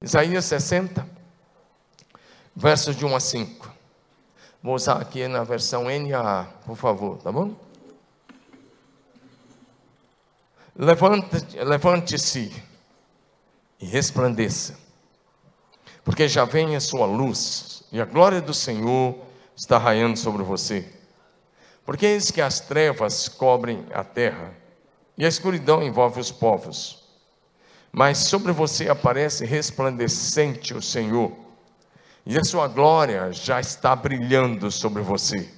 Isaías 60, versos de 1 a 5. Vou usar aqui na versão NAA, por favor, tá bom? Levante-se levante e resplandeça, porque já vem a sua luz, e a glória do Senhor está raiando sobre você. Porque eis que as trevas cobrem a terra, e a escuridão envolve os povos mas sobre você aparece resplandecente o Senhor, e a sua glória já está brilhando sobre você.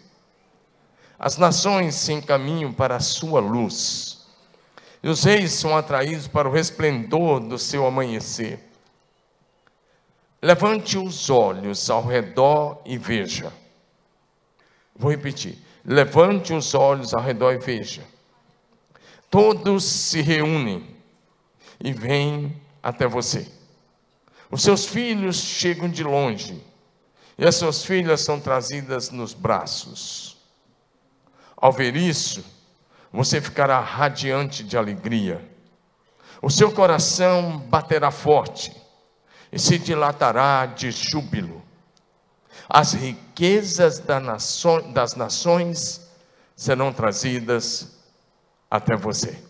As nações se encaminham para a sua luz, e os reis são atraídos para o resplendor do seu amanhecer. Levante os olhos ao redor e veja. Vou repetir. Levante os olhos ao redor e veja. Todos se reúnem e vêm até você. Os seus filhos chegam de longe e as suas filhas são trazidas nos braços. Ao ver isso, você ficará radiante de alegria. O seu coração baterá forte e se dilatará de júbilo. As riquezas das nações serão trazidas até você.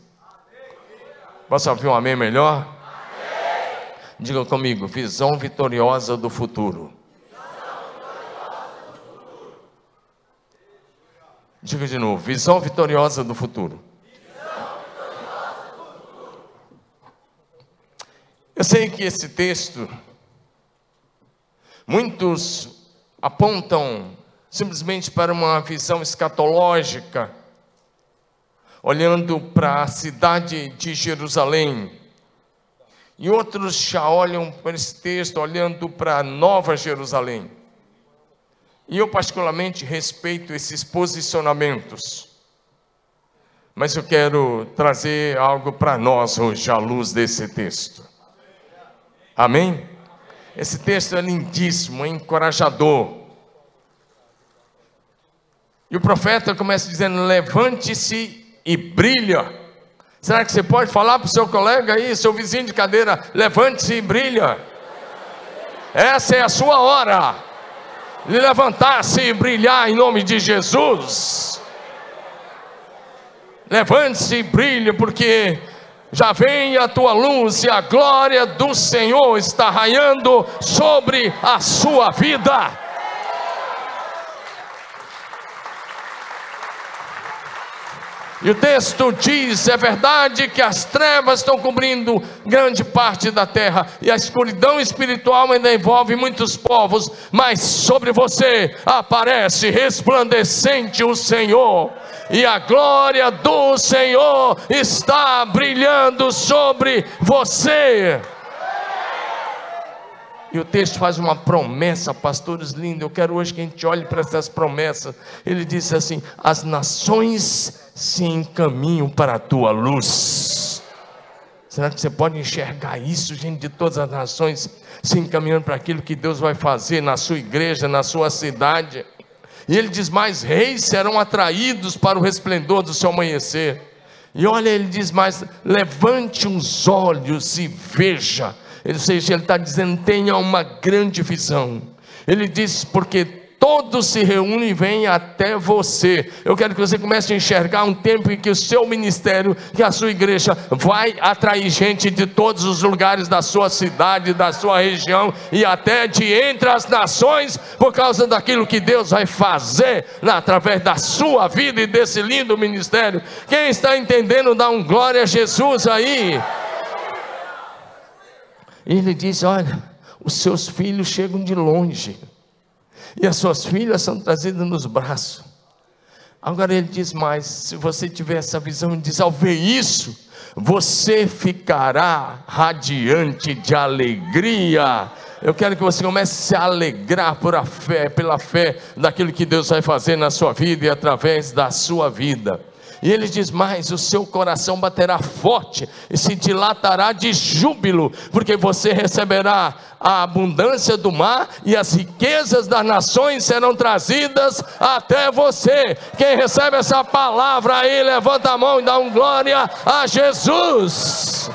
Posso ouvir um amém melhor? Amém. Diga comigo, visão vitoriosa do futuro. Diga de novo, visão vitoriosa do futuro. Eu sei que esse texto, muitos apontam simplesmente para uma visão escatológica, olhando para a cidade de Jerusalém. E outros já olham para esse texto olhando para Nova Jerusalém. E eu, particularmente, respeito esses posicionamentos. Mas eu quero trazer algo para nós hoje, à luz desse texto. Amém? Esse texto é lindíssimo, é encorajador. E o profeta começa dizendo: Levante-se e brilha. Será que você pode falar para o seu colega aí, seu vizinho de cadeira, levante-se e brilha? Essa é a sua hora. Levantar-se e brilhar em nome de Jesus. Levante-se e brilhe, porque já vem a tua luz e a glória do Senhor está raiando sobre a sua vida. E o texto diz: é verdade que as trevas estão cobrindo grande parte da terra, e a escuridão espiritual ainda envolve muitos povos, mas sobre você aparece resplandecente o Senhor, e a glória do Senhor está brilhando sobre você. E o texto faz uma promessa, pastores lindos. Eu quero hoje que a gente olhe para essas promessas. Ele diz assim: As nações se encaminham para a tua luz. Será que você pode enxergar isso, gente de todas as nações, se encaminhando para aquilo que Deus vai fazer na sua igreja, na sua cidade? E ele diz: Mais reis serão atraídos para o resplendor do seu amanhecer. E olha, ele diz mais: Levante os olhos e veja ou seja, ele está dizendo: tenha uma grande visão. Ele diz: porque todos se reúnem e vêm até você. Eu quero que você comece a enxergar um tempo em que o seu ministério, que a sua igreja vai atrair gente de todos os lugares da sua cidade, da sua região e até de entre as nações, por causa daquilo que Deus vai fazer através da sua vida e desse lindo ministério. Quem está entendendo, dá um glória a Jesus aí. Ele diz: Olha, os seus filhos chegam de longe, e as suas filhas são trazidas nos braços. Agora ele diz mais: se você tiver essa visão, ele diz: ao ver isso, você ficará radiante de alegria. Eu quero que você comece a se alegrar por a fé, pela fé daquilo que Deus vai fazer na sua vida e através da sua vida. E ele diz mais: o seu coração baterá forte e se dilatará de júbilo, porque você receberá a abundância do mar e as riquezas das nações serão trazidas até você. Quem recebe essa palavra aí, levanta a mão e dá um glória a Jesus.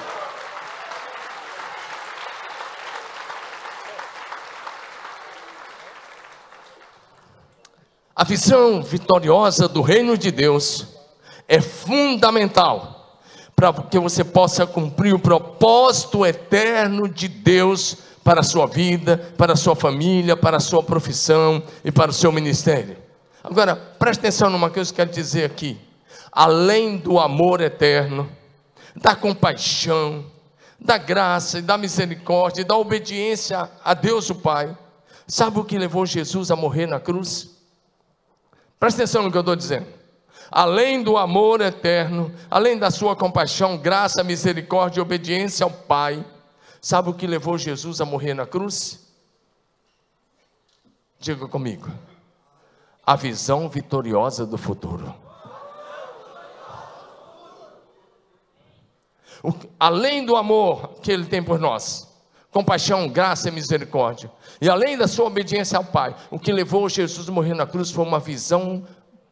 A visão vitoriosa do reino de Deus é fundamental para que você possa cumprir o propósito eterno de Deus para a sua vida, para a sua família, para a sua profissão e para o seu ministério. Agora, preste atenção numa coisa que eu quero dizer aqui. Além do amor eterno, da compaixão, da graça e da misericórdia e da obediência a Deus o Pai, sabe o que levou Jesus a morrer na cruz? Preste atenção no que eu estou dizendo. Além do amor eterno, além da sua compaixão, graça, misericórdia e obediência ao Pai, sabe o que levou Jesus a morrer na cruz? Diga comigo a visão vitoriosa do futuro. O, além do amor que Ele tem por nós, compaixão, graça e misericórdia, e além da sua obediência ao Pai, o que levou Jesus a morrer na cruz foi uma visão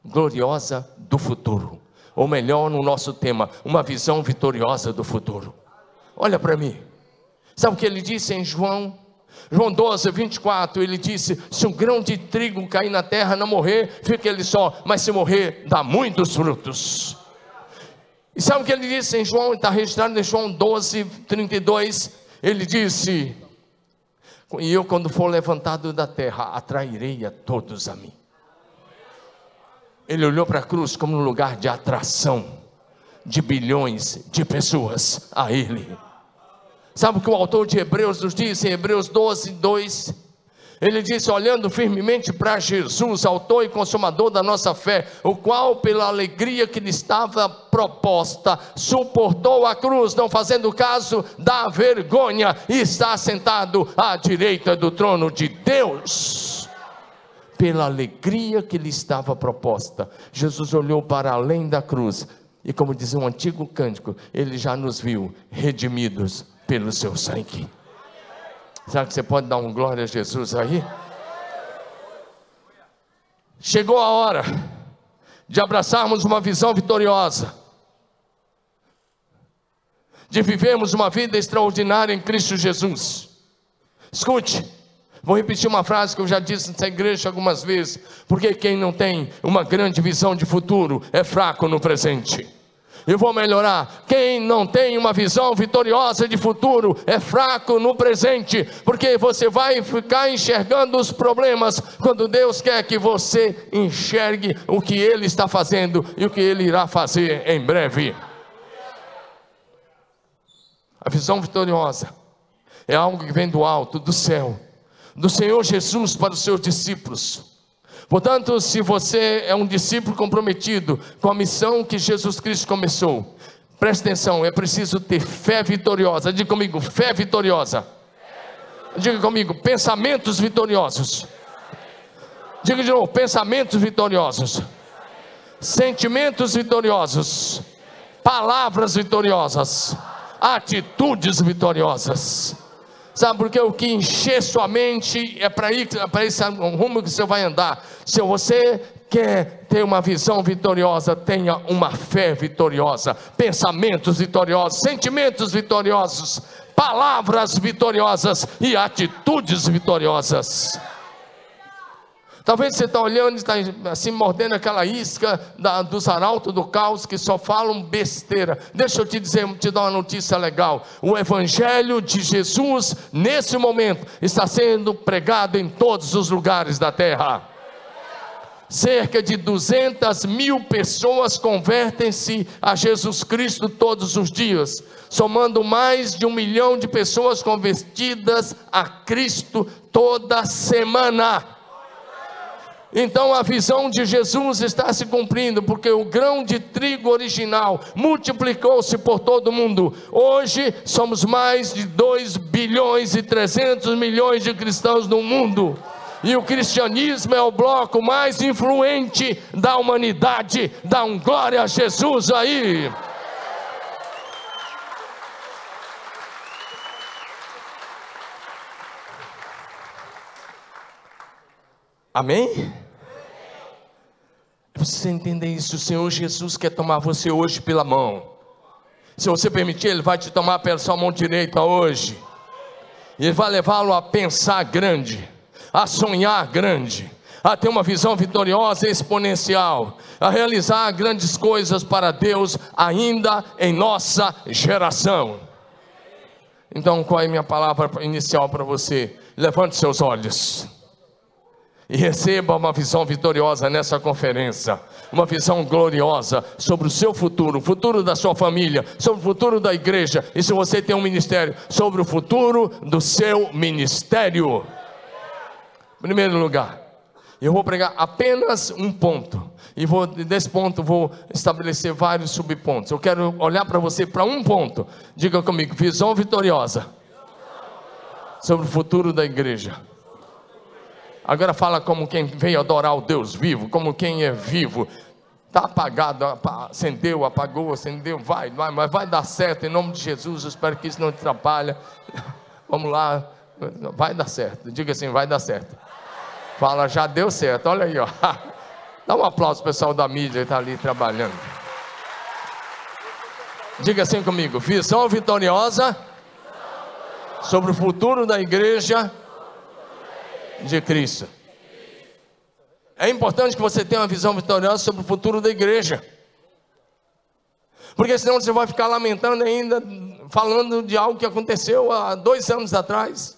gloriosa do futuro, ou melhor, no nosso tema, uma visão vitoriosa do futuro. Olha para mim, sabe o que ele disse em João João 12, 24, ele disse: Se um grão de trigo cair na terra não morrer, fica ele só, mas se morrer, dá muitos frutos. E sabe o que ele disse em João? Está registrado em João 12, 32. Ele disse: E eu, quando for levantado da terra, atrairei a todos a mim. Ele olhou para a cruz como um lugar de atração de bilhões de pessoas a Ele. Sabe o que o autor de Hebreus nos diz em Hebreus 12, 2? Ele disse: olhando firmemente para Jesus, autor e consumador da nossa fé, o qual, pela alegria que lhe estava proposta, suportou a cruz, não fazendo caso da vergonha, e está sentado à direita do trono de Deus. Pela alegria que lhe estava proposta, Jesus olhou para além da cruz, e como dizia um antigo cântico, ele já nos viu redimidos pelo seu sangue. Será que você pode dar um glória a Jesus aí? Chegou a hora de abraçarmos uma visão vitoriosa, de vivermos uma vida extraordinária em Cristo Jesus. Escute, vou repetir uma frase que eu já disse nessa igreja algumas vezes, porque quem não tem uma grande visão de futuro é fraco no presente e vou melhorar. Quem não tem uma visão vitoriosa de futuro é fraco no presente, porque você vai ficar enxergando os problemas quando Deus quer que você enxergue o que Ele está fazendo e o que Ele irá fazer em breve. A visão vitoriosa é algo que vem do alto, do céu, do Senhor Jesus para os seus discípulos. Portanto, se você é um discípulo comprometido com a missão que Jesus Cristo começou, preste atenção, é preciso ter fé vitoriosa. Diga comigo, fé vitoriosa. Diga comigo, pensamentos vitoriosos. Diga de novo, pensamentos vitoriosos. Sentimentos vitoriosos. Palavras vitoriosas. Atitudes vitoriosas. Sabe, porque o que encher sua mente é para ir para esse rumo que você vai andar. Se você quer ter uma visão vitoriosa, tenha uma fé vitoriosa, pensamentos vitoriosos, sentimentos vitoriosos, palavras vitoriosas e atitudes vitoriosas. Talvez você está olhando e está assim mordendo aquela isca da, dos arautos do caos que só falam besteira. Deixa eu te dizer, te dar uma notícia legal. O Evangelho de Jesus, nesse momento, está sendo pregado em todos os lugares da terra. Cerca de 200 mil pessoas convertem-se a Jesus Cristo todos os dias, somando mais de um milhão de pessoas convertidas a Cristo toda semana. Então a visão de Jesus está se cumprindo, porque o grão de trigo original multiplicou-se por todo o mundo. Hoje somos mais de 2 bilhões e 300 milhões de cristãos no mundo. E o cristianismo é o bloco mais influente da humanidade. Dá um glória a Jesus aí. Amém? Você entender isso, o Senhor Jesus quer tomar você hoje pela mão. Se você permitir, Ele vai te tomar pela sua mão direita hoje. Ele vai levá-lo a pensar grande, a sonhar grande, a ter uma visão vitoriosa e exponencial, a realizar grandes coisas para Deus ainda em nossa geração. Então, qual é a minha palavra inicial para você? Levante seus olhos e receba uma visão vitoriosa nessa conferência, uma visão gloriosa sobre o seu futuro, o futuro da sua família, sobre o futuro da igreja, e se você tem um ministério, sobre o futuro do seu ministério. Em primeiro lugar, eu vou pregar apenas um ponto. E vou, desse ponto vou estabelecer vários subpontos. Eu quero olhar para você para um ponto. Diga comigo, visão vitoriosa sobre o futuro da igreja. Agora fala como quem veio adorar o Deus vivo, como quem é vivo. Está apagado, acendeu, apagou, acendeu, vai, vai, mas vai dar certo em nome de Jesus. Espero que isso não te atrapalhe. Vamos lá, vai dar certo. Diga assim, vai dar certo. Fala, já deu certo, olha aí, ó. Dá um aplauso pessoal da mídia que está ali trabalhando. Diga assim comigo: visão vitoriosa sobre o futuro da igreja de Cristo. É importante que você tenha uma visão vitoriosa sobre o futuro da igreja. Porque senão você vai ficar lamentando ainda, falando de algo que aconteceu há dois anos atrás.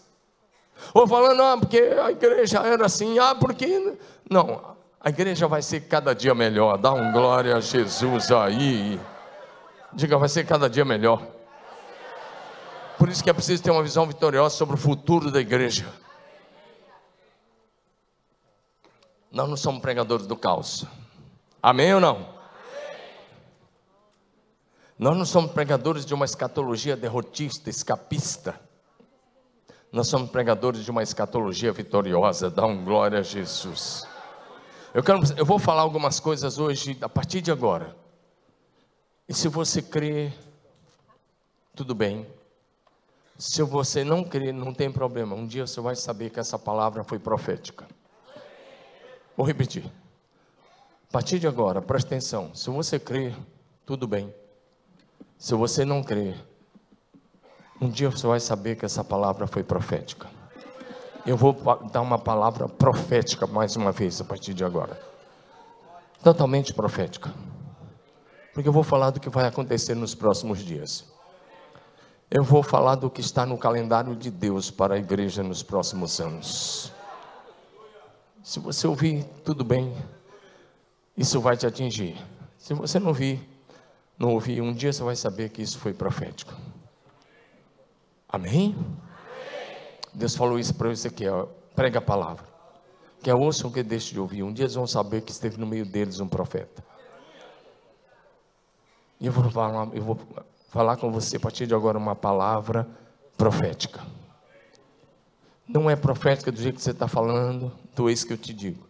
Ou falando, ah, porque a igreja era assim, ah, porque. Não, a igreja vai ser cada dia melhor. Dá um glória a Jesus aí. Diga, vai ser cada dia melhor. Por isso que é preciso ter uma visão vitoriosa sobre o futuro da igreja. Nós não somos pregadores do caos. Amém ou não? Nós não somos pregadores de uma escatologia derrotista, escapista. Nós somos pregadores de uma escatologia vitoriosa. Dá um glória a Jesus. Eu, quero, eu vou falar algumas coisas hoje, a partir de agora. E se você crê, tudo bem. Se você não crê, não tem problema. Um dia você vai saber que essa palavra foi profética. Vou repetir. A partir de agora, preste atenção. Se você crê, tudo bem. Se você não crê, um dia você vai saber que essa palavra foi profética. Eu vou dar uma palavra profética mais uma vez a partir de agora. Totalmente profética. Porque eu vou falar do que vai acontecer nos próximos dias. Eu vou falar do que está no calendário de Deus para a igreja nos próximos anos. Se você ouvir, tudo bem. Isso vai te atingir. Se você não ouvir, não ouvir, um dia você vai saber que isso foi profético. Amém? Deus falou isso para Ezequiel: prega a palavra. Que ouçam que deixe de ouvir. Um dia eles vão saber que esteve no meio deles um profeta. E eu vou falar, eu vou falar com você a partir de agora uma palavra profética. Não é profética do jeito que você está falando, do ex que eu te digo,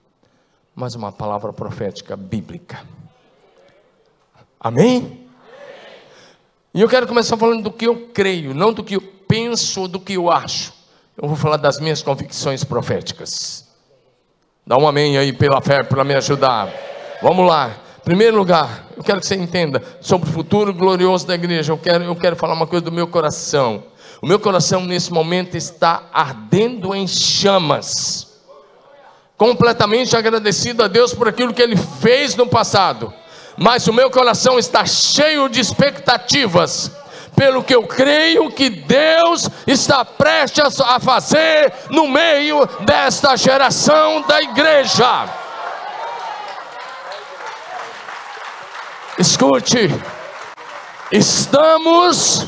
mas uma palavra profética bíblica. Amém? E eu quero começar falando do que eu creio, não do que eu penso ou do que eu acho. Eu vou falar das minhas convicções proféticas. Dá um amém aí pela fé para me ajudar. Vamos lá. Primeiro lugar, eu quero que você entenda sobre o futuro glorioso da igreja. Eu quero, eu quero falar uma coisa do meu coração. O meu coração nesse momento está ardendo em chamas. Completamente agradecido a Deus por aquilo que Ele fez no passado mas o meu coração está cheio de expectativas, pelo que eu creio que Deus está prestes a fazer no meio desta geração da igreja. Escute, estamos,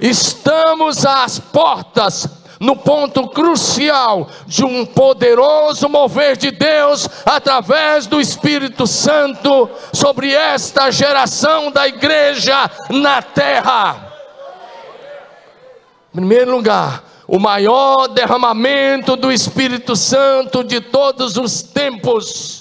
estamos às portas no ponto crucial de um poderoso mover de Deus através do Espírito Santo sobre esta geração da igreja na terra. Em primeiro lugar, o maior derramamento do Espírito Santo de todos os tempos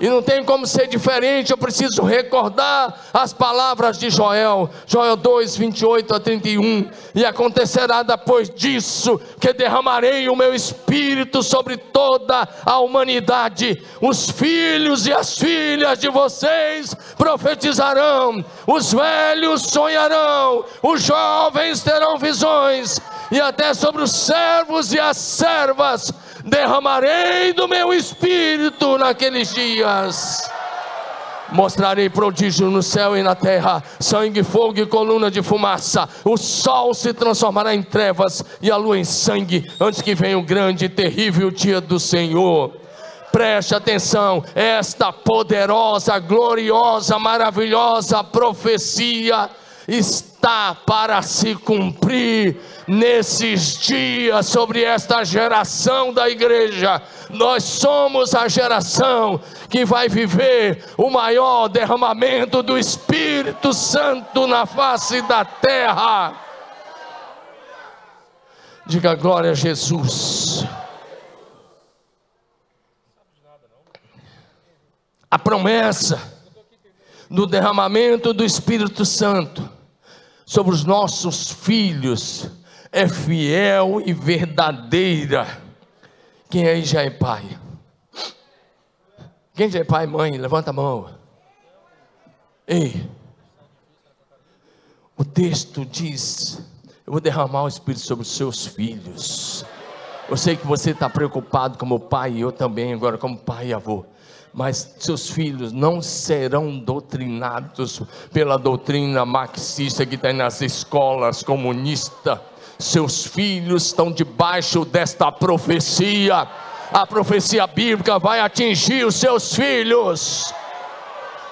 e não tem como ser diferente, eu preciso recordar as palavras de Joel, Joel 2, 28 a 31. E acontecerá depois disso que derramarei o meu espírito sobre toda a humanidade. Os filhos e as filhas de vocês profetizarão, os velhos sonharão, os jovens terão visões, e até sobre os servos e as servas derramarei do meu espírito naqueles dias. Mostrarei prodígio no céu e na terra, sangue, fogo e coluna de fumaça. O sol se transformará em trevas e a lua em sangue, antes que venha o grande e terrível dia do Senhor. Preste atenção, esta poderosa, gloriosa, maravilhosa profecia está para se cumprir nesses dias sobre esta geração da igreja. Nós somos a geração que vai viver o maior derramamento do Espírito Santo na face da terra. Diga glória a Jesus. A promessa do derramamento do Espírito Santo sobre os nossos filhos é fiel e verdadeira. Quem aí já é pai? Quem já é pai, mãe? Levanta a mão. Ei, o texto diz: Eu vou derramar o Espírito sobre os seus filhos. Eu sei que você está preocupado como pai, e eu também, agora como pai e avô mas seus filhos não serão doutrinados pela doutrina marxista que tem nas escolas comunistas. Seus filhos estão debaixo desta profecia. A profecia bíblica vai atingir os seus filhos.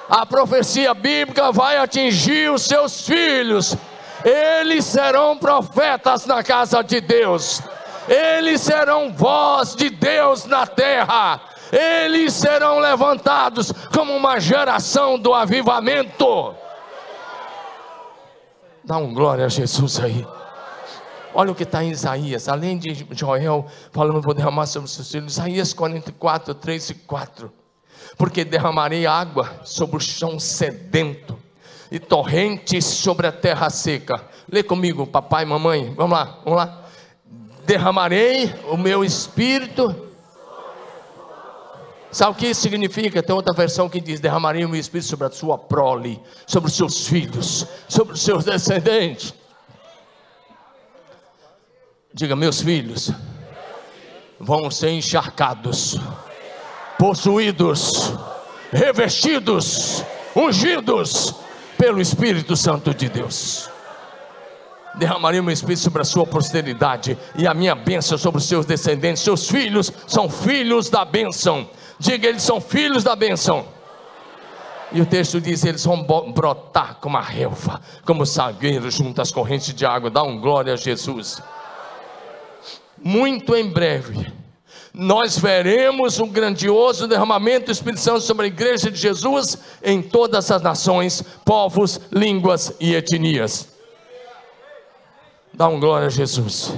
A profecia bíblica vai atingir os seus filhos. Eles serão profetas na casa de Deus. Eles serão voz de Deus na terra eles serão levantados como uma geração do avivamento. Dá um glória a Jesus aí. Olha o que está em Isaías, além de Joel falando, vou derramar sobre os seus filhos, Isaías 44, 3 e 4. Porque derramarei água sobre o chão sedento e torrentes sobre a terra seca. Lê comigo, papai mamãe, vamos lá, vamos lá. Derramarei o meu espírito Sabe o que isso significa? Tem outra versão que diz: derramaria o meu espírito sobre a sua prole, sobre os seus filhos, sobre os seus descendentes. Diga, meus filhos vão ser encharcados, possuídos, revestidos, ungidos pelo Espírito Santo de Deus. Derramaria o meu espírito sobre a sua posteridade e a minha bênção sobre os seus descendentes. Seus filhos são filhos da bênção Diga, eles são filhos da bênção. E o texto diz: eles vão brotar como a relva, como sagueiro junto às correntes de água. Dá um glória a Jesus. Muito em breve, nós veremos um grandioso derramamento do Espírito Santo sobre a igreja de Jesus em todas as nações, povos, línguas e etnias. Dá um glória a Jesus.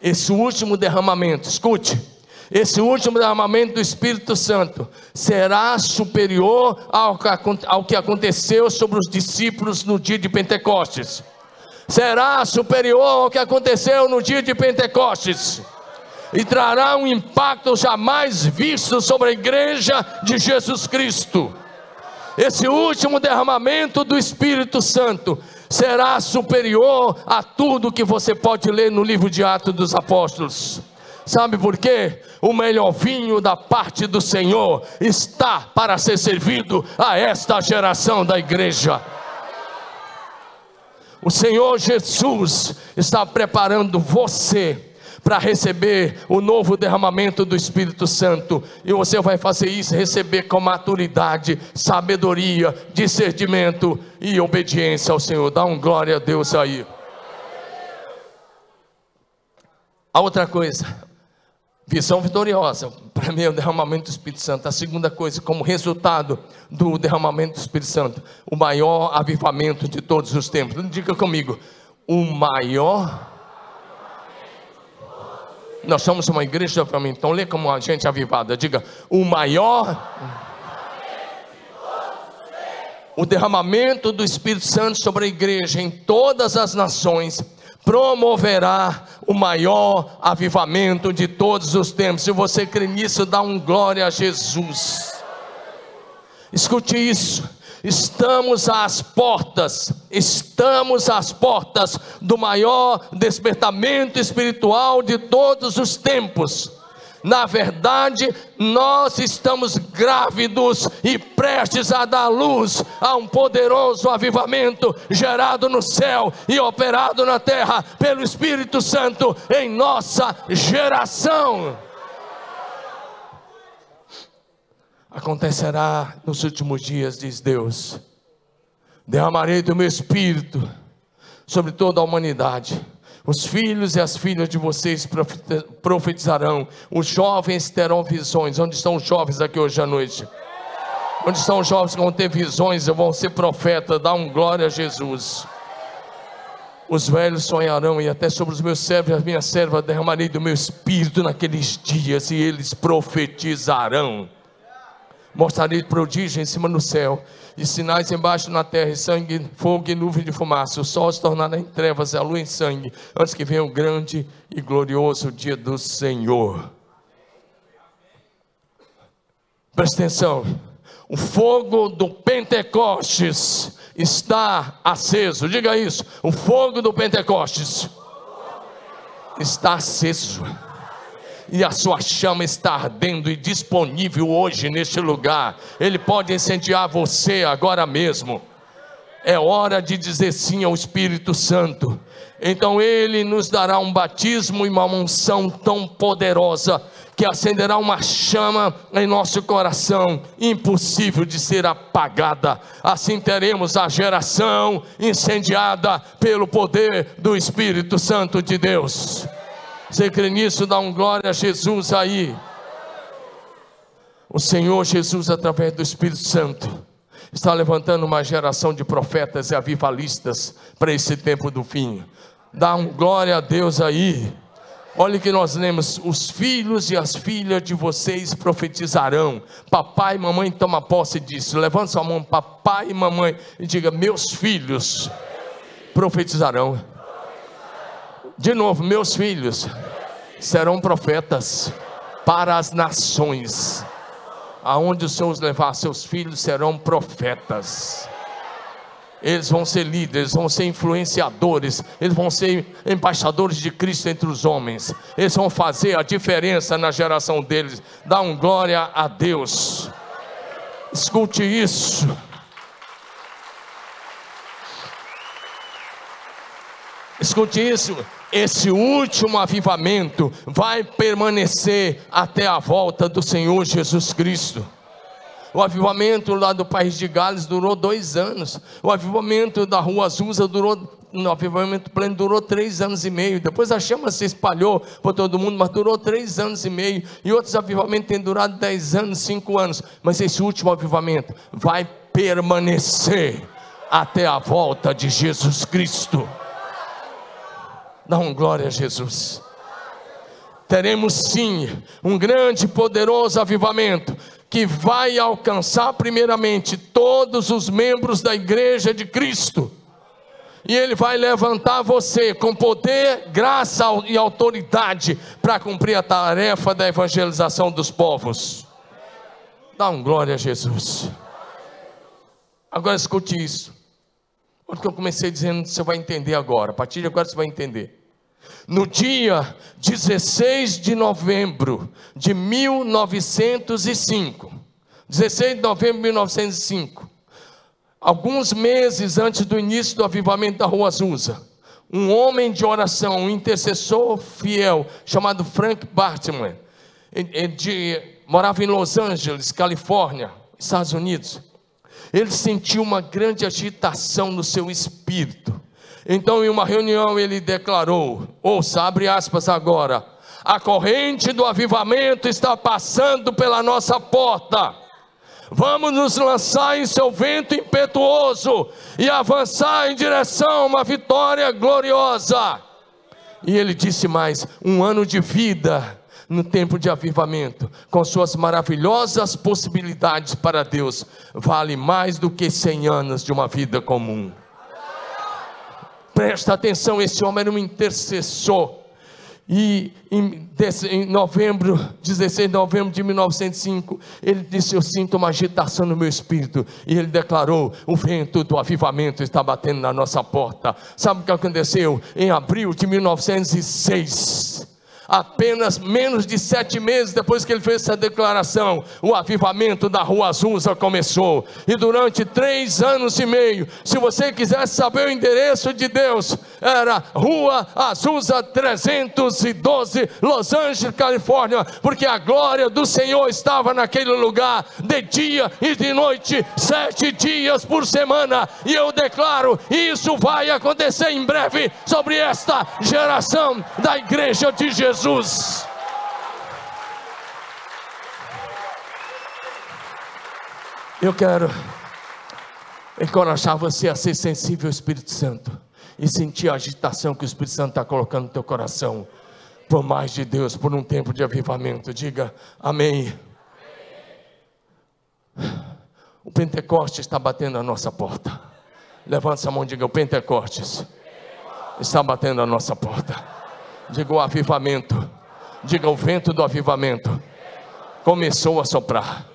Esse último derramamento, escute esse último derramamento do Espírito Santo será superior ao, que aconteceu sobre os discípulos no dia de Pentecostes. Será superior ao que aconteceu no dia de Pentecostes. E trará um impacto jamais visto sobre a igreja de Jesus Cristo. Esse último derramamento do Espírito Santo será superior a tudo que você pode ler no livro de Atos dos Apóstolos. Sabe por quê? O melhor vinho da parte do Senhor está para ser servido a esta geração da igreja. O Senhor Jesus está preparando você para receber o novo derramamento do Espírito Santo, e você vai fazer isso, receber com maturidade, sabedoria, discernimento e obediência ao Senhor. Dá um glória a Deus aí. A outra coisa, Visão vitoriosa, para mim é o derramamento do Espírito Santo. A segunda coisa, como resultado do derramamento do Espírito Santo, o maior avivamento de todos os tempos. Diga comigo, o maior. Nós somos uma igreja de avivamento, então lê como a gente avivada. Diga, o maior. O derramamento do Espírito Santo sobre a igreja em todas as nações promoverá o maior avivamento de todos os tempos. Se você crê nisso, dá um glória a Jesus. Escute isso. estamos às portas, estamos às portas do maior despertamento espiritual de todos os tempos. Na verdade, nós estamos grávidos e prestes a dar luz a um poderoso avivamento gerado no céu e operado na terra pelo Espírito Santo em nossa geração. Acontecerá nos últimos dias, diz Deus. Derramarei do meu espírito sobre toda a humanidade os filhos e as filhas de vocês profetizarão. Os jovens terão visões. Onde estão os jovens aqui hoje à noite? Onde estão os jovens que vão ter visões e vão ser profetas? Dá um glória a Jesus. Os velhos sonharão, e até sobre os meus servos e as minhas servas derramarei do meu espírito naqueles dias, e eles profetizarão. Mostrarei prodígio em cima no céu e sinais embaixo na terra, e sangue, fogo e nuvem de fumaça. O sol se tornará em trevas e a lua em sangue, antes que venha o grande e glorioso dia do Senhor. Presta atenção, o fogo do Pentecostes está aceso. Diga isso, o fogo do Pentecostes está aceso e a sua chama está ardendo e disponível hoje neste lugar. Ele pode incendiar você agora mesmo. É hora de dizer sim ao Espírito Santo. Então ele nos dará um batismo e uma unção tão poderosa que acenderá uma chama em nosso coração, impossível de ser apagada. Assim teremos a geração incendiada pelo poder do Espírito Santo de Deus. Você crê nisso? Dá um glória a Jesus aí. O Senhor Jesus, através do Espírito Santo, está levantando uma geração de profetas e avivalistas para esse tempo do fim. Dá um glória a Deus aí. Olha que nós lemos: os filhos e as filhas de vocês profetizarão. Papai e mamãe toma posse disso. Levanta sua mão, papai e mamãe, e diga: meus filhos profetizarão. De novo, meus filhos serão profetas para as nações. Aonde os seus levar, seus filhos serão profetas. Eles vão ser líderes, vão ser influenciadores, eles vão ser embaixadores de Cristo entre os homens. Eles vão fazer a diferença na geração deles. Dá um glória a Deus. Escute isso. Escute isso esse último avivamento vai permanecer até a volta do Senhor Jesus Cristo. O avivamento lá do país de Gales durou dois anos. O avivamento da Rua Azusa durou no avivamento pleno durou três anos e meio. Depois a chama se espalhou por todo mundo, mas durou três anos e meio. E outros avivamentos têm durado dez anos, cinco anos. Mas esse último avivamento vai permanecer até a volta de Jesus Cristo. Dá um glória a Jesus. Teremos sim um grande e poderoso avivamento que vai alcançar primeiramente todos os membros da igreja de Cristo. E ele vai levantar você com poder, graça e autoridade para cumprir a tarefa da evangelização dos povos. Dá um glória a Jesus. Agora escute isso. O que eu comecei dizendo, você vai entender agora. A partir de agora você vai entender no dia 16 de novembro de 1905, 16 de novembro de 1905, alguns meses antes do início do avivamento da Rua Azusa, um homem de oração, um intercessor fiel, chamado Frank Bartman, de, morava em Los Angeles, Califórnia, Estados Unidos. Ele sentiu uma grande agitação no seu espírito então, em uma reunião, ele declarou: ouça, abre aspas agora. A corrente do avivamento está passando pela nossa porta. Vamos nos lançar em seu vento impetuoso e avançar em direção a uma vitória gloriosa. E ele disse mais: um ano de vida no tempo de avivamento, com suas maravilhosas possibilidades para Deus, vale mais do que 100 anos de uma vida comum. Presta atenção, esse homem era um intercessor. E em, em, novembro, 16 de novembro de 1905, ele disse: Eu sinto uma agitação no meu espírito. E ele declarou: O vento do avivamento está batendo na nossa porta. Sabe o que aconteceu? Em abril de 1906, apenas menos de sete meses depois que ele fez essa declaração, o avivamento da Rua Azusa começou. E durante três anos e meio, se você quisesse saber o endereço de Deus, era Rua Azusa 312, Los Angeles, Califórnia, porque a glória do Senhor estava naquele lugar, de dia e de noite, sete dias por semana. E eu declaro: isso vai acontecer em breve sobre esta geração da igreja de Jesus. Jesus. Eu quero encorajar você a ser sensível ao Espírito Santo e sentir a agitação que o Espírito Santo está colocando no teu coração por mais de Deus, por um tempo de avivamento. Diga amém. O Pentecostes está batendo a nossa porta. Levanta a mão e diga: O Pentecostes está batendo a nossa porta. Diga o avivamento. Diga o vento do avivamento. Começou a soprar.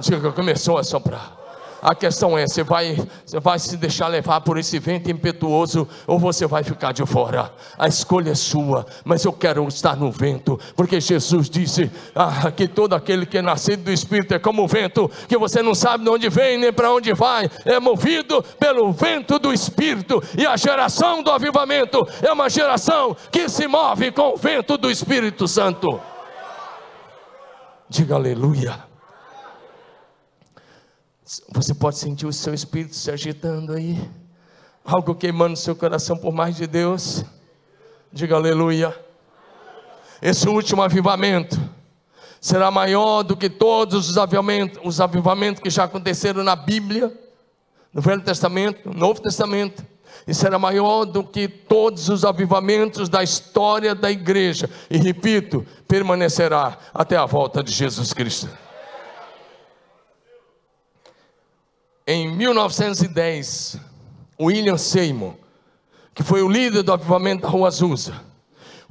Diga, começou a soprar. A questão é: você vai, você vai se deixar levar por esse vento impetuoso ou você vai ficar de fora? A escolha é sua, mas eu quero estar no vento, porque Jesus disse ah, que todo aquele que é nascido do Espírito é como o vento, que você não sabe de onde vem nem para onde vai, é movido pelo vento do Espírito, e a geração do avivamento é uma geração que se move com o vento do Espírito Santo. Diga aleluia. Você pode sentir o seu espírito se agitando aí, algo queimando seu coração por mais de Deus. Diga aleluia. Esse último avivamento será maior do que todos os avivamentos, os avivamentos que já aconteceram na Bíblia, no Velho Testamento, no Novo Testamento. E será maior do que todos os avivamentos da história da igreja. E repito, permanecerá até a volta de Jesus Cristo. Em 1910, William Seymour, que foi o líder do avivamento da Rua Azusa,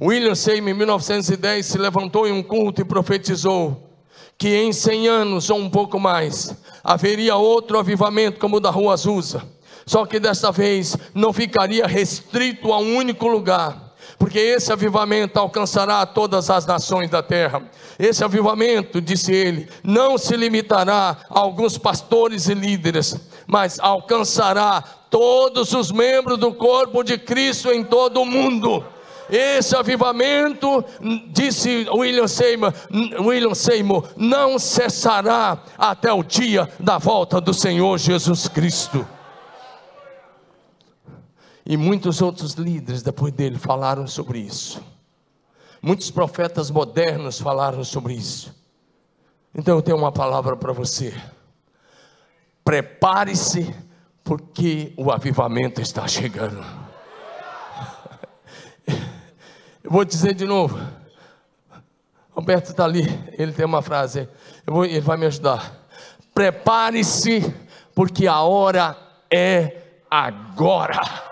William Seymour, em 1910, se levantou em um culto e profetizou que em 100 anos ou um pouco mais haveria outro avivamento como o da Rua Azusa. Só que desta vez não ficaria restrito a um único lugar porque esse avivamento alcançará todas as nações da terra. Esse avivamento, disse ele, não se limitará a alguns pastores e líderes, mas alcançará todos os membros do corpo de Cristo em todo o mundo. Esse avivamento, disse William Seymour, William Seymour, não cessará até o dia da volta do Senhor Jesus Cristo. E muitos outros líderes depois dele falaram sobre isso. Muitos profetas modernos falaram sobre isso. Então eu tenho uma palavra para você. Prepare-se, porque o avivamento está chegando. Eu vou dizer de novo. Roberto está ali, ele tem uma frase, vou, ele vai me ajudar. Prepare-se, porque a hora é agora.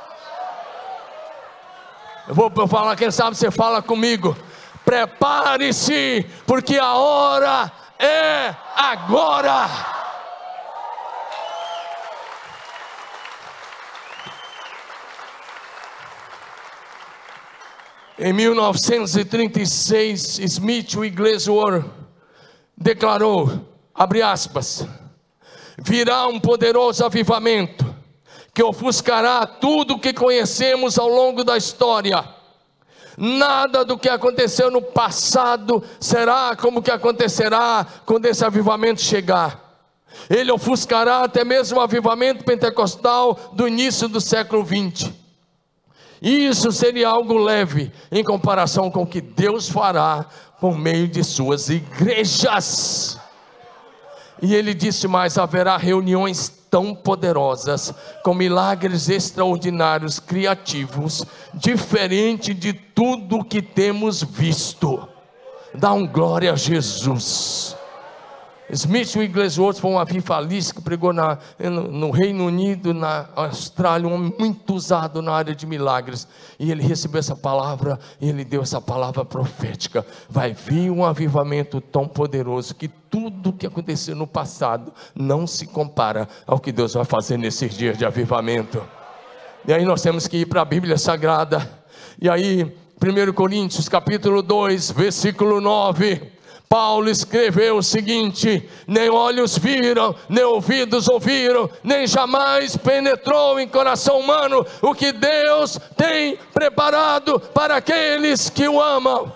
Eu vou falar, quem sabe você fala comigo. Prepare-se, porque a hora é agora. Em 1936, Smith Wigglesworth declarou, abre aspas, virá um poderoso avivamento que ofuscará tudo o que conhecemos ao longo da história. Nada do que aconteceu no passado será como que acontecerá quando esse avivamento chegar. Ele ofuscará até mesmo o avivamento pentecostal do início do século 20. Isso seria algo leve em comparação com o que Deus fará por meio de suas igrejas. E ele disse mais: haverá reuniões tão poderosas, com milagres extraordinários, criativos, diferente de tudo que temos visto. Dá um glória a Jesus. Smith Wigglesworth foi um avivalista que pregou na, no, no, Reino Unido, na Austrália, um homem muito usado na área de milagres. E ele recebeu essa palavra, e ele deu essa palavra profética. Vai vir um avivamento tão poderoso que tudo que aconteceu no passado não se compara ao que Deus vai fazer nesses dias de avivamento. E aí nós temos que ir para a Bíblia Sagrada. E aí, 1 Coríntios capítulo 2, versículo 9. Paulo escreveu o seguinte: nem olhos viram, nem ouvidos ouviram, nem jamais penetrou em coração humano o que Deus tem preparado para aqueles que o amam.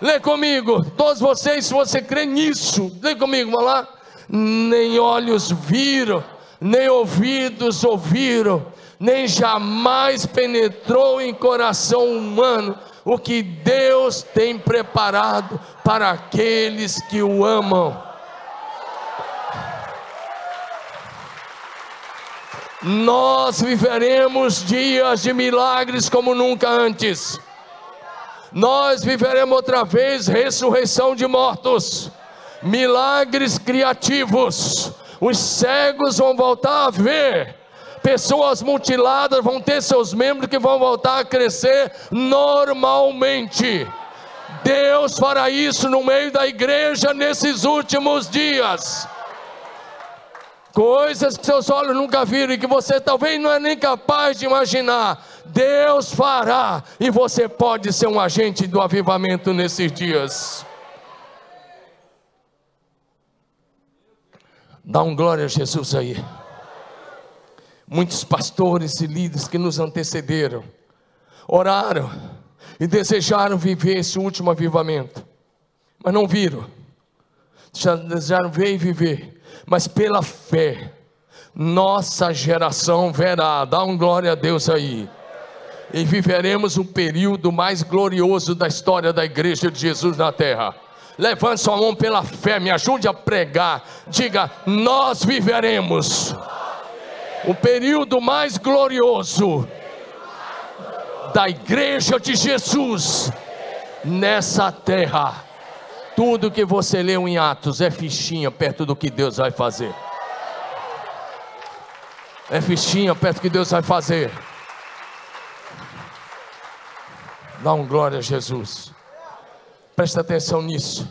Lê comigo, todos vocês, se você crê nisso, lê comigo, vamos lá. Nem olhos viram, nem ouvidos ouviram, nem jamais penetrou em coração humano o que Deus tem preparado para aqueles que o amam. Nós viveremos dias de milagres como nunca antes. Nós viveremos outra vez ressurreição de mortos, milagres criativos. Os cegos vão voltar a ver pessoas mutiladas vão ter seus membros que vão voltar a crescer normalmente. Deus fará isso no meio da igreja nesses últimos dias. Coisas que seus olhos nunca viram e que você talvez não é nem capaz de imaginar. Deus fará e você pode ser um agente do avivamento nesses dias. Dá um glória a Jesus aí muitos pastores e líderes que nos antecederam, oraram e desejaram viver esse último avivamento, mas não viram, desejaram ver e viver, mas pela fé, nossa geração verá, dá um glória a Deus aí. E viveremos um período mais glorioso da história da igreja de Jesus na terra. Levante sua mão pela fé, me ajude a pregar. Diga: Nós viveremos o período mais glorioso da igreja de Jesus nessa terra. Tudo que você leu em Atos é fichinha perto do que Deus vai fazer. É fichinha perto do que Deus vai fazer. Dá um glória a Jesus. Presta atenção nisso.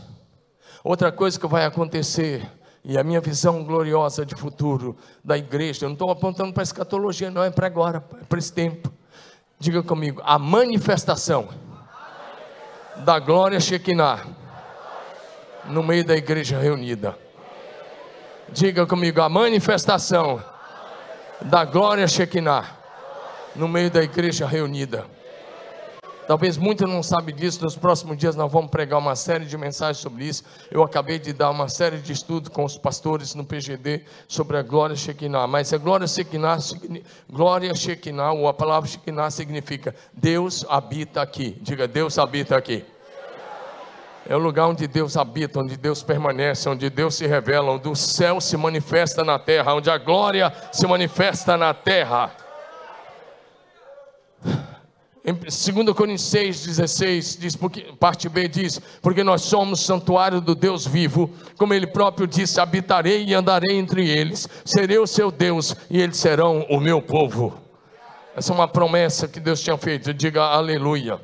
Outra coisa que vai acontecer e a minha visão gloriosa de futuro da igreja, eu não estou apontando para a escatologia, não, é para agora, é para esse tempo. Diga comigo, a manifestação da glória Shekinah no meio da igreja reunida. Diga comigo, a manifestação da glória Shekinah no meio da igreja reunida. Talvez muitos não sabem disso, nos próximos dias nós vamos pregar uma série de mensagens sobre isso. Eu acabei de dar uma série de estudos com os pastores no PGD sobre a glória Shekinah. Mas a glória Shekinah, glória Shekinah, ou a palavra Shekinah significa Deus habita aqui. Diga, Deus habita aqui. É o lugar onde Deus habita, onde Deus permanece, onde Deus se revela, onde o céu se manifesta na terra, onde a glória se manifesta na terra. Em 2 Coríntios 6, 16, diz, porque, parte B diz: Porque nós somos santuário do Deus vivo, como ele próprio disse: habitarei e andarei entre eles, serei o seu Deus e eles serão o meu povo. Essa é uma promessa que Deus tinha feito, diga aleluia.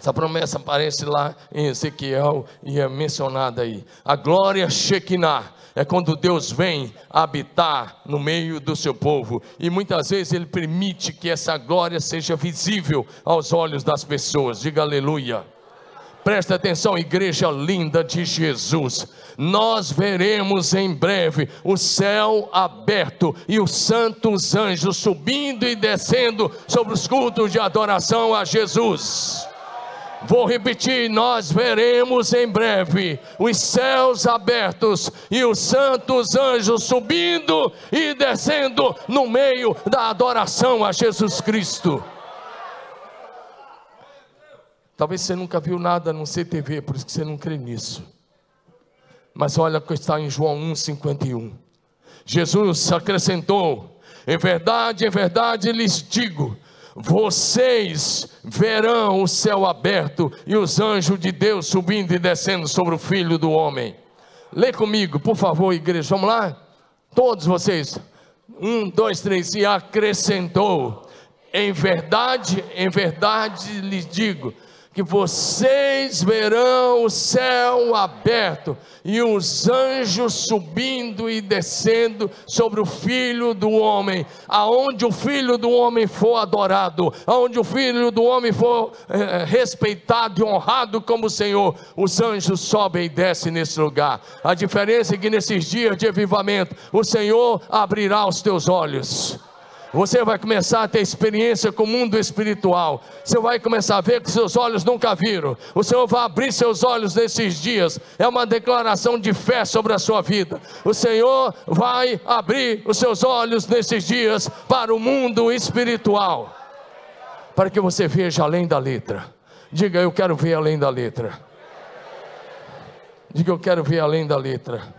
Essa promessa aparece lá em Ezequiel e é mencionada aí. A glória Shekinah é quando Deus vem habitar no meio do seu povo. E muitas vezes Ele permite que essa glória seja visível aos olhos das pessoas. Diga aleluia. Presta atenção, igreja linda de Jesus. Nós veremos em breve o céu aberto e os santos anjos subindo e descendo sobre os cultos de adoração a Jesus. Vou repetir: nós veremos em breve os céus abertos e os santos anjos subindo e descendo no meio da adoração a Jesus Cristo. Talvez você nunca viu nada no CTV, por isso que você não crê nisso. Mas olha o que está em João 1,51. Jesus acrescentou: Em verdade, em verdade lhes digo vocês verão o céu aberto e os anjos de Deus subindo e descendo sobre o filho do homem. Lê comigo, por favor, igreja. Vamos lá? Todos vocês. Um, dois, três. E acrescentou: Em verdade, em verdade lhes digo que vocês verão o céu aberto e os anjos subindo e descendo sobre o filho do homem. Aonde o filho do homem for adorado, aonde o filho do homem for é, respeitado e honrado como o Senhor, os anjos sobem e descem nesse lugar. A diferença é que nesses dias de avivamento, o Senhor abrirá os teus olhos você vai começar a ter experiência com o mundo espiritual. Você vai começar a ver que seus olhos nunca viram. O Senhor vai abrir seus olhos nesses dias. É uma declaração de fé sobre a sua vida. O Senhor vai abrir os seus olhos nesses dias para o mundo espiritual. Para que você veja além da letra. Diga, eu quero ver além da letra. Diga, eu quero ver além da letra.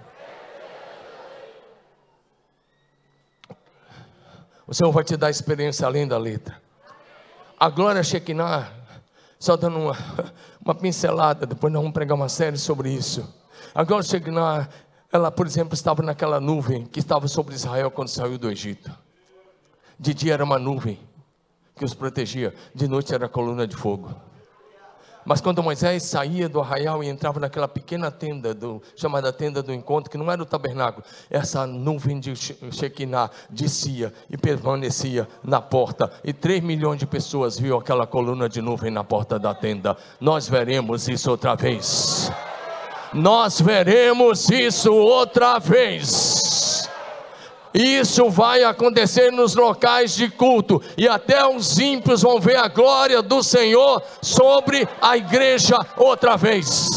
O Senhor vai te dar experiência além da letra. A glória Shekinah, só dando uma, uma pincelada, depois nós vamos pregar uma série sobre isso. A glória Shekinah, ela, por exemplo, estava naquela nuvem que estava sobre Israel quando saiu do Egito. De dia era uma nuvem que os protegia, de noite era a coluna de fogo. Mas quando Moisés saía do arraial e entrava naquela pequena tenda, do, chamada tenda do encontro, que não era o tabernáculo, essa nuvem de Shekinah descia e permanecia na porta. E três milhões de pessoas viam aquela coluna de nuvem na porta da tenda. Nós veremos isso outra vez. Nós veremos isso outra vez. Isso vai acontecer nos locais de culto, e até os ímpios vão ver a glória do Senhor sobre a igreja outra vez.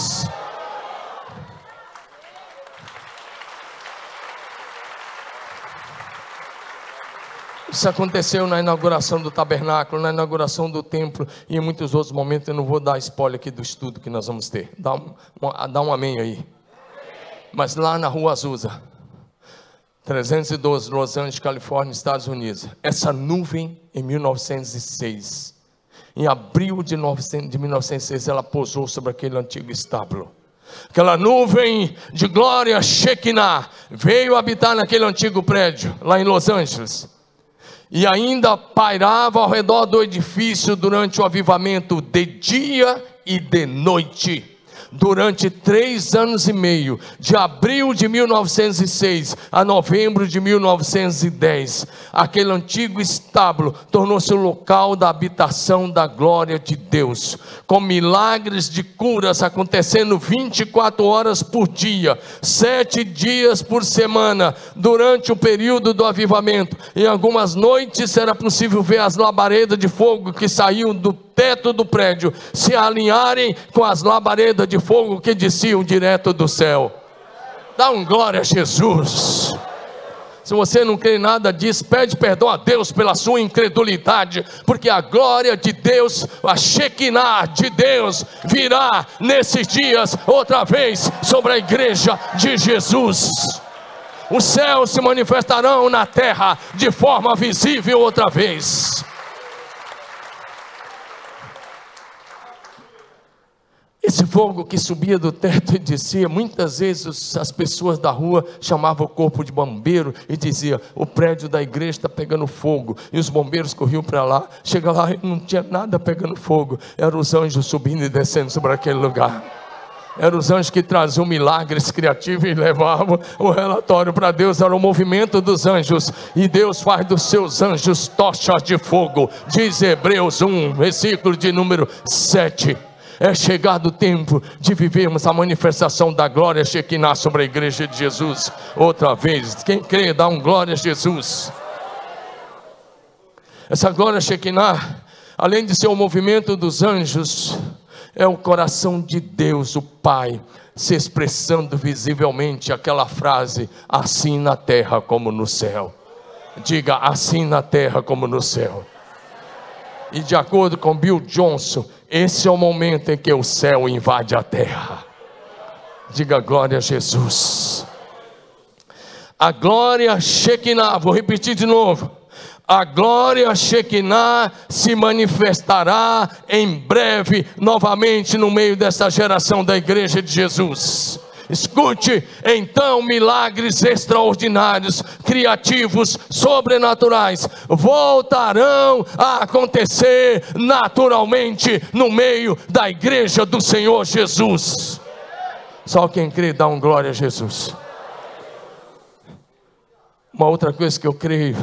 Isso aconteceu na inauguração do tabernáculo, na inauguração do templo e em muitos outros momentos. Eu não vou dar spoiler aqui do estudo que nós vamos ter. Dá um, dá um amém aí. Mas lá na rua Azusa 312, Los Angeles, Califórnia, Estados Unidos. Essa nuvem, em 1906, em abril de, 900, de 1906, ela pousou sobre aquele antigo estábulo. Aquela nuvem de glória Shekinah veio habitar naquele antigo prédio, lá em Los Angeles. E ainda pairava ao redor do edifício durante o avivamento de dia e de noite durante três anos e meio, de abril de 1906 a novembro de 1910. Aquele antigo estábulo tornou-se o local da habitação da glória de Deus, com milagres de curas acontecendo 24 horas por dia, sete dias por semana, durante o período do avivamento. Em algumas noites era possível ver as labaredas de fogo que saíam do teto do prédio se alinharem com as labaredas de fogo que desciam direto do céu. Dá um glória a Jesus. Se você não crê em nada disso, pede perdão a Deus pela sua incredulidade, porque a glória de Deus, a Shekinah de Deus, virá nesses dias outra vez sobre a igreja de Jesus. Os céus se manifestarão na terra de forma visível outra vez. Esse fogo que subia do teto e descia, muitas vezes as pessoas da rua chamavam o corpo de bombeiro e diziam: o prédio da igreja está pegando fogo. E os bombeiros corriam para lá, chega lá e não tinha nada pegando fogo, eram os anjos subindo e descendo sobre aquele lugar. Eram os anjos que traziam milagres criativos e levavam o relatório para Deus. Era o movimento dos anjos. E Deus faz dos seus anjos tochas de fogo. Diz Hebreus 1, versículo de número 7 é chegado o tempo de vivermos a manifestação da glória Shekinah sobre a igreja de Jesus. Outra vez, quem crê, dá um glória a Jesus. Essa glória Shekinah, além de ser o movimento dos anjos, é o coração de Deus, o Pai, se expressando visivelmente aquela frase: assim na terra como no céu. Diga assim na terra como no céu. E de acordo com Bill Johnson, esse é o momento em que o céu invade a terra. Diga glória a Jesus. A glória Shekinah, vou repetir de novo. A glória Shekinah se manifestará em breve novamente no meio dessa geração da igreja de Jesus Escute, então milagres extraordinários, criativos, sobrenaturais voltarão a acontecer naturalmente no meio da igreja do Senhor Jesus. Só quem crê dá um glória a Jesus. Uma outra coisa que eu creio,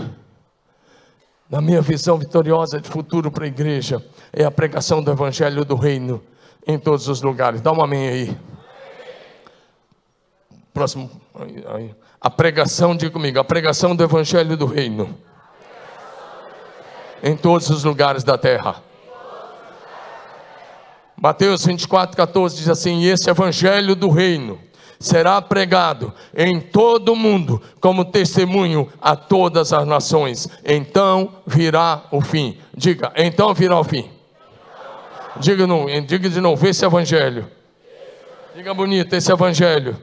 na minha visão vitoriosa de futuro para a igreja, é a pregação do Evangelho do Reino em todos os lugares. Dá um amém aí. Próximo. A pregação, diga comigo, a pregação do Evangelho do Reino em todos os lugares da terra. Mateus 24, 14 diz assim: E esse Evangelho do Reino será pregado em todo o mundo como testemunho a todas as nações. Então virá o fim. Diga, então virá o fim. Diga, não, diga de novo, esse evangelho. Diga bonito, esse evangelho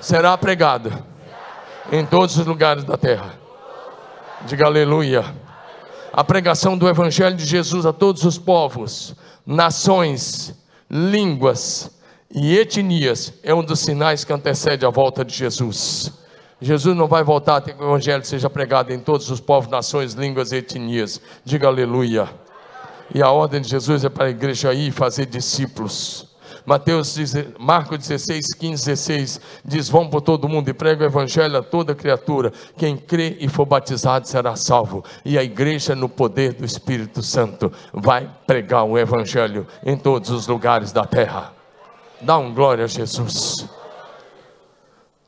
será pregado em todos os lugares da terra. Diga aleluia. A pregação do evangelho de Jesus a todos os povos, nações, línguas, e etnias é um dos sinais que antecede a volta de Jesus. Jesus não vai voltar até que o Evangelho seja pregado em todos os povos, nações, línguas e etnias. Diga aleluia. E a ordem de Jesus é para a igreja ir fazer discípulos. Mateus, Marcos 16, 15, 16 diz: Vão por todo mundo e prega o evangelho a toda criatura. Quem crê e for batizado será salvo. E a igreja, no poder do Espírito Santo, vai pregar o evangelho em todos os lugares da terra. Dá um glória a Jesus.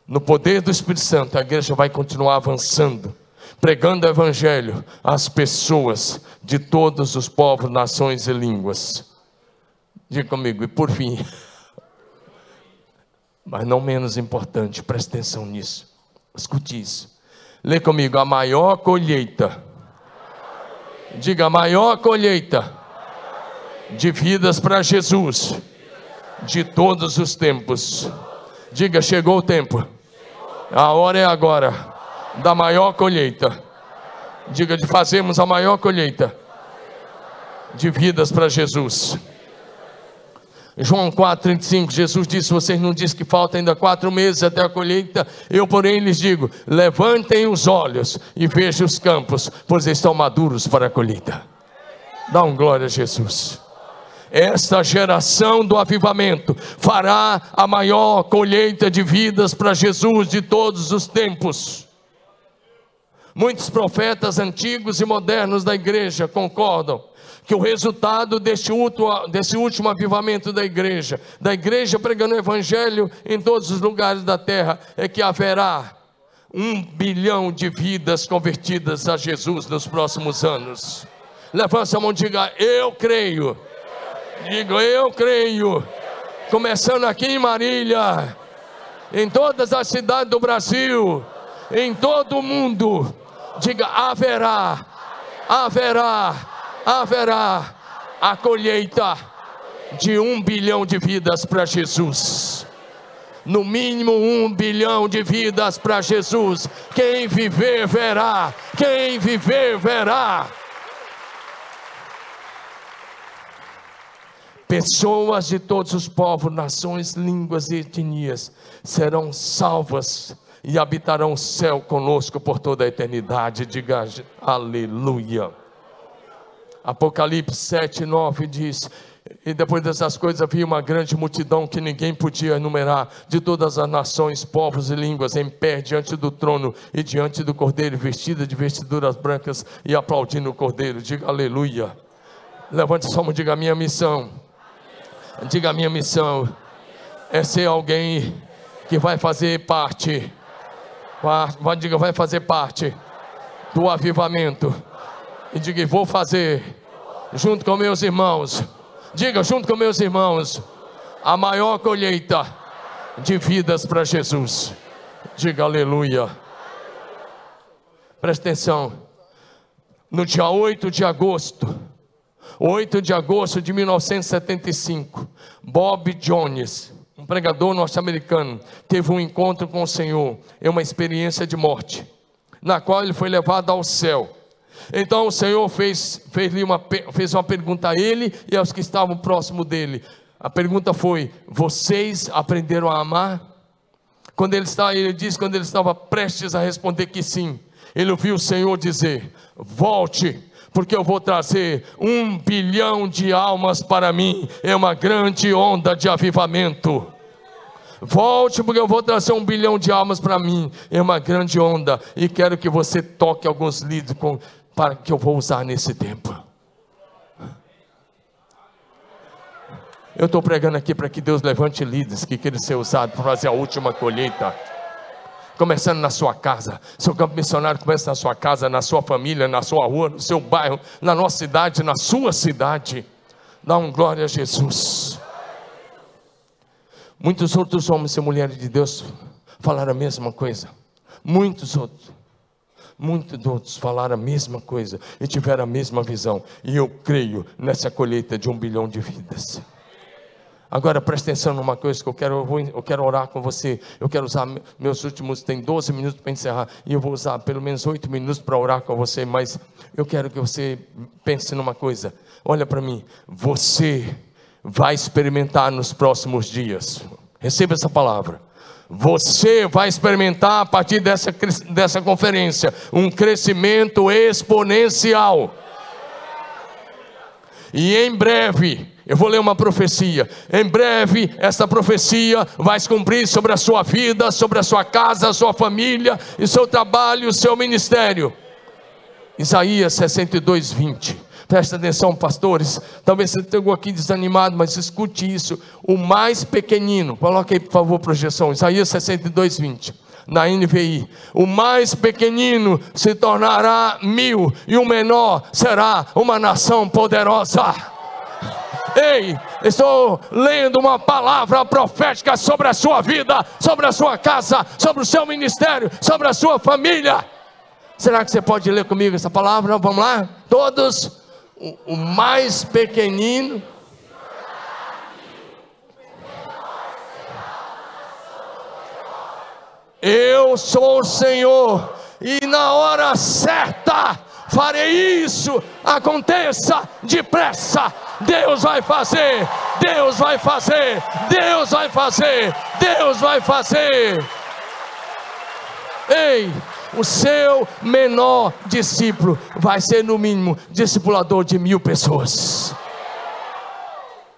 No poder do Espírito Santo, a igreja vai continuar avançando, pregando o Evangelho às pessoas de todos os povos, nações e línguas. Diga comigo, e por fim, mas não menos importante, preste atenção nisso, escute isso. Lê comigo, a maior colheita, diga, a maior colheita de vidas para Jesus de todos os tempos. Diga, chegou o tempo. A hora é agora da maior colheita. Diga de fazermos a maior colheita de vidas para Jesus. João 4,35, Jesus disse: Vocês não dizem que falta ainda quatro meses até a colheita? Eu, porém, lhes digo: levantem os olhos e vejam os campos, pois estão maduros para a colheita. Dá um glória a Jesus esta geração do avivamento fará a maior colheita de vidas para Jesus de todos os tempos. Muitos profetas antigos e modernos da igreja concordam que o resultado deste último, desse último avivamento da igreja, da igreja pregando o evangelho em todos os lugares da terra, é que haverá um bilhão de vidas convertidas a Jesus nos próximos anos. Levanta a mão e diga: Eu creio Digo, eu creio. Começando aqui em Marília, em todas as cidades do Brasil, em todo o mundo. Diga, haverá, haverá, haverá a colheita de um bilhão de vidas para Jesus. No mínimo um bilhão de vidas para Jesus. Quem viver, verá. Quem viver, verá. Pessoas de todos os povos, nações, línguas e etnias serão salvas e habitarão o céu conosco por toda a eternidade. Diga aleluia. Apocalipse 7, 9 diz: E depois dessas coisas havia uma grande multidão que ninguém podia enumerar, de todas as nações, povos e línguas, em pé diante do trono e diante do cordeiro, vestida de vestiduras brancas e aplaudindo o cordeiro. Diga aleluia. Levante sua mão, diga: Minha missão Diga: a minha missão é ser alguém que vai fazer parte, vai, diga, vai fazer parte do avivamento. E diga: vou fazer, junto com meus irmãos. Diga, junto com meus irmãos, a maior colheita de vidas para Jesus. Diga aleluia. Presta atenção. No dia 8 de agosto 8 de agosto de 1975, Bob Jones, um pregador norte-americano, teve um encontro com o Senhor em uma experiência de morte, na qual ele foi levado ao céu. Então o Senhor fez, fez, uma, fez uma pergunta a ele e aos que estavam próximo dele. A pergunta foi: Vocês aprenderam a amar? Quando ele está, ele diz, quando ele estava prestes a responder que sim, ele ouviu o Senhor dizer: Volte, porque eu vou trazer um bilhão de almas para mim. É uma grande onda de avivamento. Volte, porque eu vou trazer um bilhão de almas para mim. É uma grande onda. E quero que você toque alguns líderes para que eu vou usar nesse tempo. Eu estou pregando aqui para que Deus levante líderes que queiram ser usados para fazer a última colheita. Começando na sua casa, seu campo missionário começa na sua casa, na sua família, na sua rua, no seu bairro, na nossa cidade, na sua cidade. Dá um glória a Jesus. Muitos outros homens e mulheres de Deus falaram a mesma coisa. Muitos outros. Muitos outros falaram a mesma coisa e tiveram a mesma visão. E eu creio nessa colheita de um bilhão de vidas. Agora preste atenção numa coisa que eu quero, eu, vou, eu quero orar com você. Eu quero usar meus últimos, tem 12 minutos para encerrar, e eu vou usar pelo menos 8 minutos para orar com você, mas eu quero que você pense numa coisa. Olha para mim, você vai experimentar nos próximos dias. Receba essa palavra. Você vai experimentar a partir dessa, dessa conferência um crescimento exponencial. E em breve, eu vou ler uma profecia. Em breve, essa profecia vai se cumprir sobre a sua vida, sobre a sua casa, a sua família, e seu trabalho, o seu ministério. Isaías 62, 20. Presta atenção, pastores. Talvez você tenha aqui desanimado, mas escute isso. O mais pequenino, coloque aí, por favor, projeção. Isaías 62, 20 na NVI. O mais pequenino se tornará mil, e o menor será uma nação poderosa. Ei, estou lendo uma palavra profética sobre a sua vida, sobre a sua casa, sobre o seu ministério, sobre a sua família. Será que você pode ler comigo essa palavra? Vamos lá? Todos, o, o mais pequenino. Eu sou o Senhor, e na hora certa farei isso, aconteça depressa. Deus vai fazer, Deus vai fazer, Deus vai fazer, Deus vai fazer. Ei, o seu menor discípulo vai ser, no mínimo, discipulador de mil pessoas.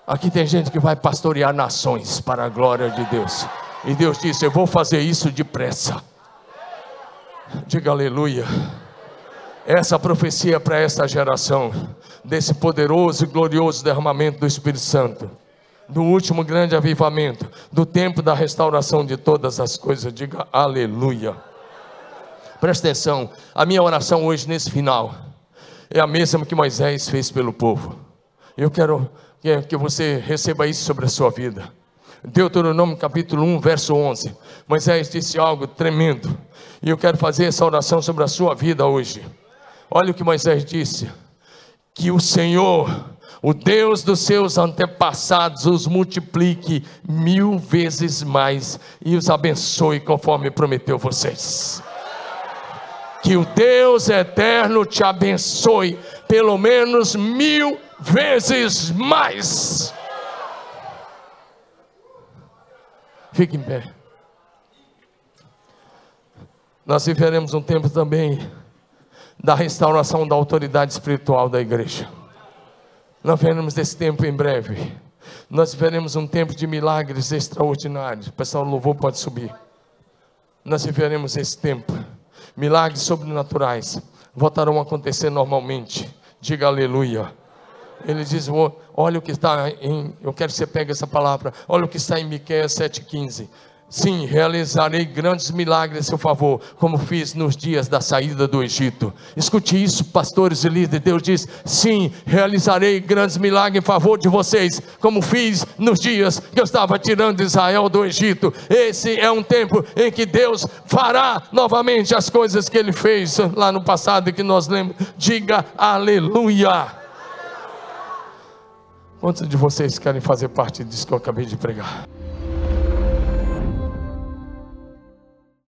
Aqui tem gente que vai pastorear nações para a glória de Deus. E Deus disse: Eu vou fazer isso depressa. Diga aleluia essa profecia para esta geração, desse poderoso e glorioso derramamento do Espírito Santo, do último grande avivamento, do tempo da restauração de todas as coisas. Diga aleluia. Presta atenção, a minha oração hoje nesse final é a mesma que Moisés fez pelo povo. Eu quero que você receba isso sobre a sua vida. Deuteronômio capítulo 1, verso 11. Moisés disse algo tremendo. E eu quero fazer essa oração sobre a sua vida hoje. Olha o que Moisés disse: que o Senhor, o Deus dos seus antepassados, os multiplique mil vezes mais e os abençoe conforme prometeu vocês. Que o Deus eterno te abençoe pelo menos mil vezes mais. Fique em pé. Nós viveremos um tempo também da restauração da autoridade espiritual da igreja. Nós veremos esse tempo em breve. Nós veremos um tempo de milagres extraordinários. O pessoal louvor pode subir. Nós viveremos esse tempo. Milagres sobrenaturais voltarão a acontecer normalmente. Diga aleluia. Ele diz: Olha o que está em. Eu quero que você pegue essa palavra. Olha o que está em Miqueias 7,15. Sim, realizarei grandes milagres a seu favor, como fiz nos dias da saída do Egito. Escute isso, pastores e líderes. Deus diz: sim, realizarei grandes milagres em favor de vocês, como fiz nos dias que eu estava tirando Israel do Egito. Esse é um tempo em que Deus fará novamente as coisas que ele fez lá no passado e que nós lemos. Diga aleluia. Quantos de vocês querem fazer parte disso que eu acabei de pregar?